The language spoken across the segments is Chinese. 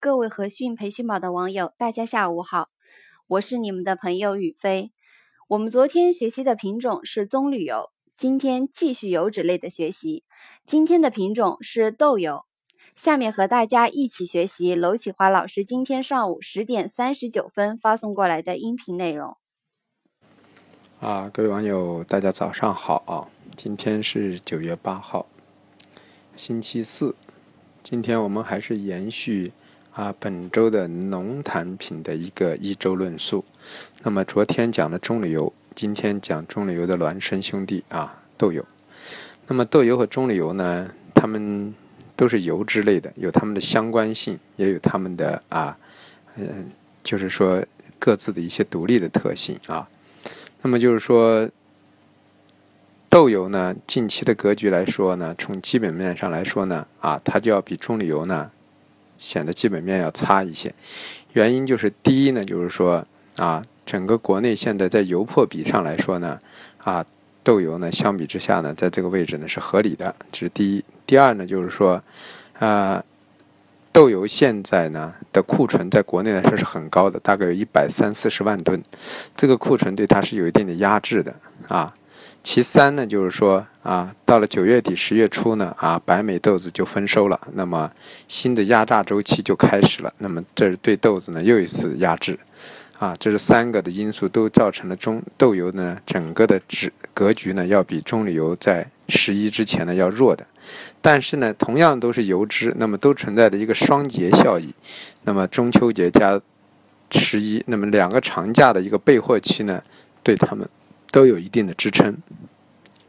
各位和讯培训宝的网友，大家下午好，我是你们的朋友雨飞。我们昨天学习的品种是棕榈油，今天继续油脂类的学习。今天的品种是豆油。下面和大家一起学习娄启华老师今天上午十点三十九分发送过来的音频内容。啊，各位网友，大家早上好，今天是九月八号，星期四。今天我们还是延续啊本周的农产品的一个一周论述。那么昨天讲的棕榈油，今天讲棕榈油的孪生兄弟啊豆油。那么豆油和棕榈油呢，它们都是油脂类的，有它们的相关性，也有它们的啊嗯，就是说各自的一些独立的特性啊。那么就是说。豆油呢，近期的格局来说呢，从基本面上来说呢，啊，它就要比棕榈油呢显得基本面要差一些。原因就是第一呢，就是说啊，整个国内现在在油破比上来说呢，啊，豆油呢相比之下呢，在这个位置呢是合理的，这是第一。第二呢，就是说啊，豆油现在呢的库存在国内来说是很高的，大概有一百三四十万吨，这个库存对它是有一定的压制的啊。其三呢，就是说啊，到了九月底十月初呢，啊，白美豆子就丰收了，那么新的压榨周期就开始了，那么这是对豆子呢又一次压制，啊，这是三个的因素都造成了中豆油呢整个的值格局呢要比棕榈油在十一之前呢要弱的，但是呢，同样都是油脂，那么都存在着一个双节效益，那么中秋节加十一，那么两个长假的一个备货期呢，对他们。都有一定的支撑，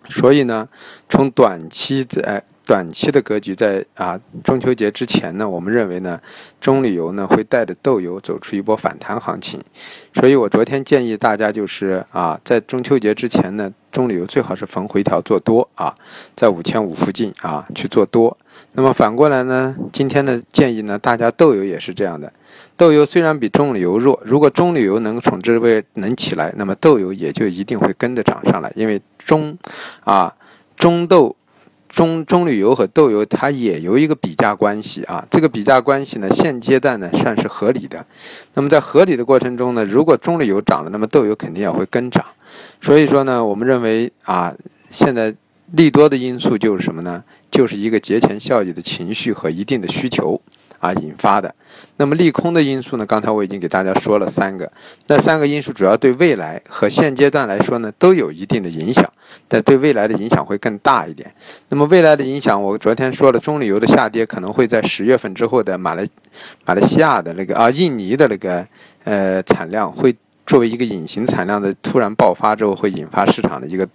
所以呢，从短期在短期的格局在啊中秋节之前呢，我们认为呢，中旅游呢会带着豆油走出一波反弹行情，所以我昨天建议大家就是啊，在中秋节之前呢，中旅游最好是逢回调做多啊，在五千五附近啊去做多。那么反过来呢，今天的建议呢，大家豆油也是这样的。豆油虽然比棕榈油弱，如果棕榈油能从这位能起来，那么豆油也就一定会跟着涨上来。因为中，啊，中豆、中中旅油和豆油它也有一个比价关系啊。这个比价关系呢，现阶段呢算是合理的。那么在合理的过程中呢，如果中旅油涨了，那么豆油肯定也会跟涨。所以说呢，我们认为啊，现在利多的因素就是什么呢？就是一个节前效益的情绪和一定的需求。啊，引发的。那么利空的因素呢？刚才我已经给大家说了三个。那三个因素主要对未来和现阶段来说呢，都有一定的影响，但对未来的影响会更大一点。那么未来的影响，我昨天说了，棕榈油的下跌可能会在十月份之后的马来马来西亚的那个啊，印尼的那个呃产量会。作为一个隐形产量的突然爆发之后，会引发市场的一个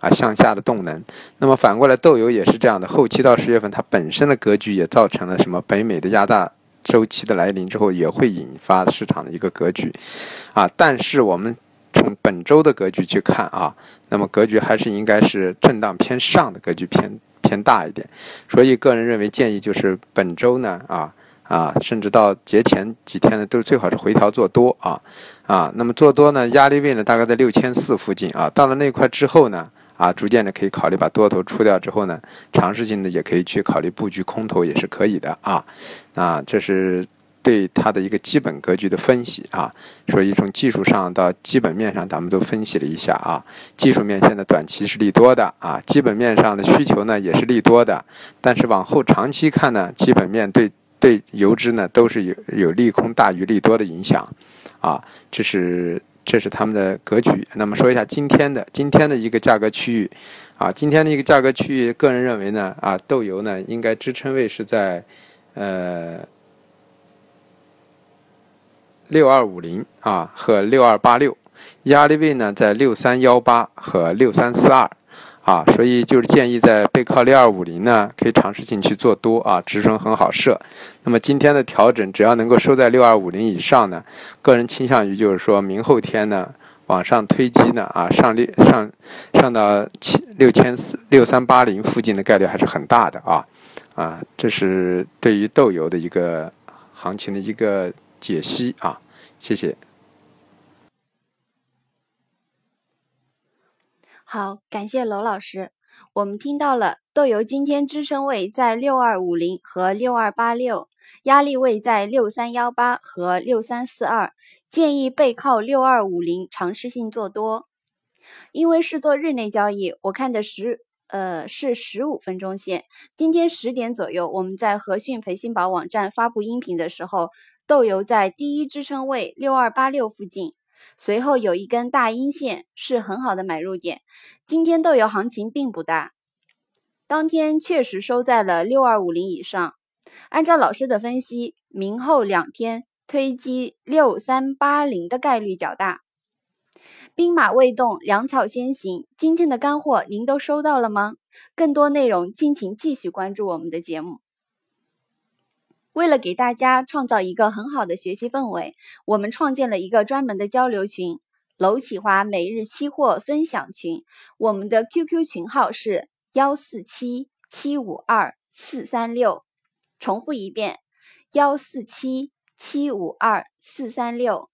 啊向下的动能。那么反过来，豆油也是这样的。后期到十月份，它本身的格局也造成了什么？北美的压大周期的来临之后，也会引发市场的一个格局啊。但是我们从本周的格局去看啊，那么格局还是应该是震荡偏上的格局偏偏大一点。所以个人认为建议就是本周呢啊。啊，甚至到节前几天呢，都最好是回调做多啊，啊，那么做多呢，压力位呢大概在六千四附近啊，到了那块之后呢，啊，逐渐的可以考虑把多头出掉之后呢，尝试性的也可以去考虑布局空头也是可以的啊，啊，这是对它的一个基本格局的分析啊，所以从技术上到基本面上，咱们都分析了一下啊，技术面现在短期是利多的啊，基本面上的需求呢也是利多的，但是往后长期看呢，基本面对。对油脂呢，都是有有利空大于利多的影响，啊，这是这是他们的格局。那么说一下今天的今天的一个价格区域，啊，今天的一个价格区域，个人认为呢，啊，豆油呢应该支撑位是在，呃，六二五零啊和六二八六，压力位呢在六三幺八和六三四二。啊，所以就是建议在背靠六二五零呢，可以尝试进去做多啊，止损很好设。那么今天的调整，只要能够收在六二五零以上呢，个人倾向于就是说明后天呢往上推击呢啊，上六上上到七六千四六三八零附近的概率还是很大的啊啊，这是对于豆油的一个行情的一个解析啊，谢谢。好，感谢娄老师。我们听到了豆油今天支撑位在六二五零和六二八六，压力位在六三幺八和六三四二，建议背靠六二五零尝试性做多。因为是做日内交易，我看的十呃是十五分钟线。今天十点左右，我们在和讯培训宝网站发布音频的时候，豆油在第一支撑位六二八六附近，随后有一根大阴线，是很好的买入点。今天豆油行情并不大，当天确实收在了六二五零以上。按照老师的分析，明后两天推击六三八零的概率较大。兵马未动，粮草先行。今天的干货您都收到了吗？更多内容敬请继续关注我们的节目。为了给大家创造一个很好的学习氛围，我们创建了一个专门的交流群——娄启华每日期货分享群。我们的 QQ 群号是幺四七七五二四三六。重复一遍：幺四七七五二四三六。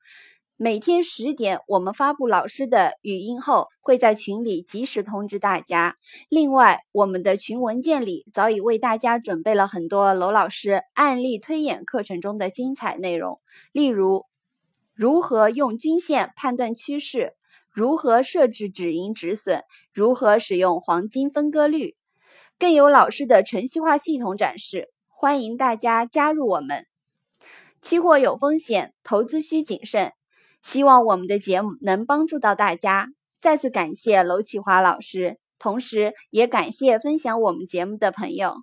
每天十点，我们发布老师的语音后，会在群里及时通知大家。另外，我们的群文件里早已为大家准备了很多娄老师案例推演课程中的精彩内容，例如如何用均线判断趋势，如何设置止盈止损，如何使用黄金分割率，更有老师的程序化系统展示。欢迎大家加入我们。期货有风险，投资需谨慎。希望我们的节目能帮助到大家。再次感谢娄启华老师，同时也感谢分享我们节目的朋友。